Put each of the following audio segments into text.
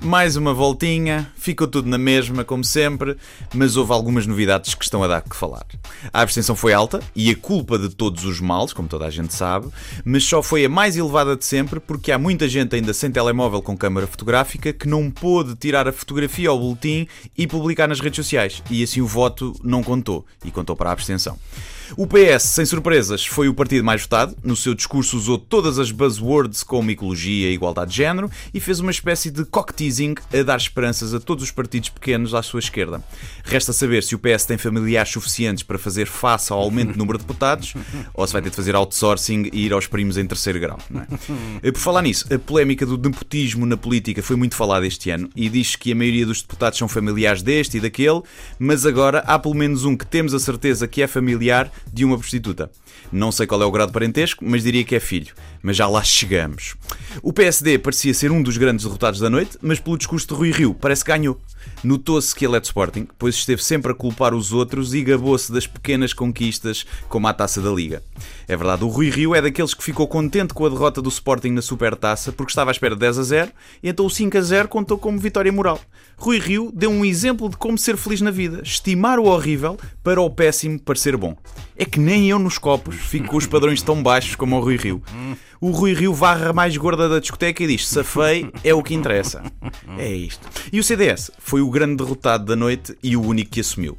mais uma voltinha, ficou tudo na mesma, como sempre, mas houve algumas novidades que estão a dar que falar. A abstenção foi alta, e a culpa de todos os males, como toda a gente sabe, mas só foi a mais elevada de sempre porque há muita gente ainda sem telemóvel com câmara fotográfica que não pôde tirar a fotografia ao boletim e publicar nas redes sociais, e assim o voto não contou, e contou para a abstenção. O PS, sem surpresas, foi o partido mais votado. No seu discurso usou todas as buzzwords como ecologia e igualdade de género e fez uma espécie de cock-teasing a dar esperanças a todos os partidos pequenos à sua esquerda. Resta saber se o PS tem familiares suficientes para fazer face ao aumento do número de deputados ou se vai ter de fazer outsourcing e ir aos primos em terceiro grau. É? Por falar nisso, a polémica do nepotismo na política foi muito falada este ano e diz que a maioria dos deputados são familiares deste e daquele, mas agora há pelo menos um que temos a certeza que é familiar de uma prostituta. Não sei qual é o grau de parentesco, mas diria que é filho. Mas já lá chegamos. O PSD parecia ser um dos grandes derrotados da noite, mas pelo discurso de Rui Rio parece que ganhou. Notou-se que ele é de Sporting, pois esteve sempre a culpar os outros e gabou-se das pequenas conquistas, como a taça da Liga. É verdade, o Rui Rio é daqueles que ficou contente com a derrota do Sporting na Supertaça, porque estava à espera de 10 a 0, e então o 5 a 0 contou como vitória moral. Rui Rio deu um exemplo de como ser feliz na vida, estimar o horrível para o péssimo parecer bom. É que nem eu nos copos fico com os padrões tão baixos como o Rui Rio. O Rui Rio varra mais gorda da discoteca e diz: Safei é o que interessa. É isto. E o CDS foi o grande derrotado da noite e o único que assumiu.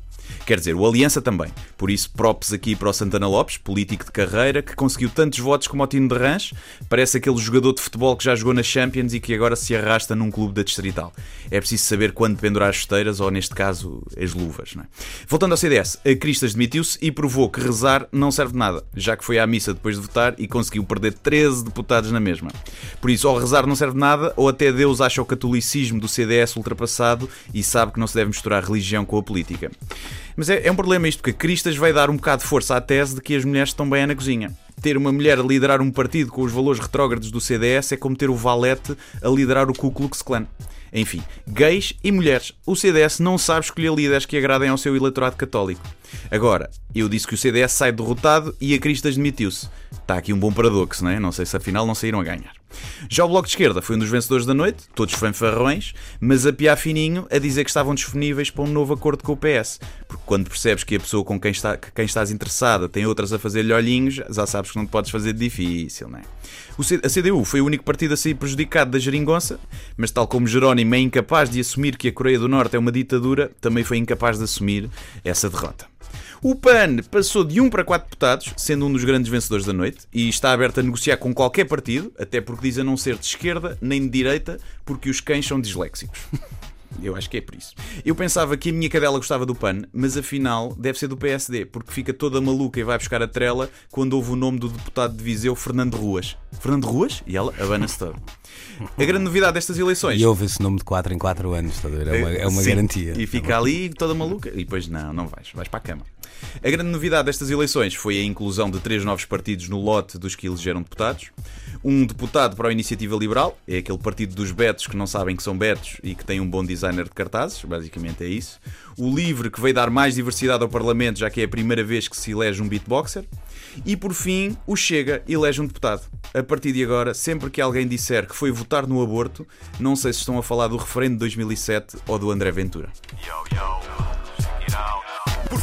Quer dizer, o Aliança também. Por isso, props aqui para o Santana Lopes, político de carreira, que conseguiu tantos votos como o Tino de Rãs. Parece aquele jogador de futebol que já jogou na Champions e que agora se arrasta num clube da Distrital. É preciso saber quando pendurar as chuteiras, ou neste caso, as luvas. É? Voltando ao CDS, a Cristas demitiu-se e provou que rezar não serve de nada, já que foi à missa depois de votar e conseguiu perder 13 deputados na mesma. Por isso, ou rezar não serve de nada, ou até Deus acha o catolicismo do CDS ultrapassado e sabe que não se deve misturar religião com a política. Mas é, é um problema isto, porque Cristas vai dar um bocado de força à tese de que as mulheres estão bem na cozinha. Ter uma mulher a liderar um partido com os valores retrógrados do CDS é como ter o Valete a liderar o Ku Klux Klan. Enfim, gays e mulheres. O CDS não sabe escolher líderes que agradem ao seu eleitorado católico. Agora, eu disse que o CDS sai derrotado e a Cristas demitiu-se. Está aqui um bom paradoxo, não é? Não sei se afinal não saíram a ganhar. Já o Bloco de Esquerda foi um dos vencedores da noite, todos fanfarrões, mas a piar fininho a dizer que estavam disponíveis para um novo acordo com o PS. Porque quando percebes que a pessoa com quem, está, quem estás interessada tem outras a fazer-lhe olhinhos, já sabes que não te podes fazer de difícil, não é? a CDU foi o único partido a sair prejudicado da geringonça, mas tal como Jerónimo é incapaz de assumir que a Coreia do Norte é uma ditadura, também foi incapaz de assumir essa derrota. O PAN passou de 1 para 4 deputados, sendo um dos grandes vencedores da noite, e está aberto a negociar com qualquer partido, até porque diz a não ser de esquerda nem de direita, porque os cães são disléxicos. Eu acho que é por isso. Eu pensava que a minha cadela gostava do PAN, mas afinal deve ser do PSD, porque fica toda maluca e vai buscar a trela quando ouve o nome do deputado de Viseu, Fernando Ruas. Fernando Ruas? E ela abana-se toda. A grande novidade destas eleições. E ouve esse nome de 4 em 4 anos, está a ver? É uma, é uma Sim, garantia. E fica ali toda maluca. E depois, não, não vais, vais para a cama. A grande novidade destas eleições foi a inclusão de três novos partidos no lote dos que elegeram deputados. Um deputado para a Iniciativa Liberal, é aquele partido dos betos que não sabem que são betos e que tem um bom designer de cartazes, basicamente é isso. O Livre, que veio dar mais diversidade ao Parlamento, já que é a primeira vez que se elege um beatboxer. E por fim, o Chega elege um deputado. A partir de agora, sempre que alguém disser que foi votar no aborto, não sei se estão a falar do referendo de 2007 ou do André Ventura. Yo, yo.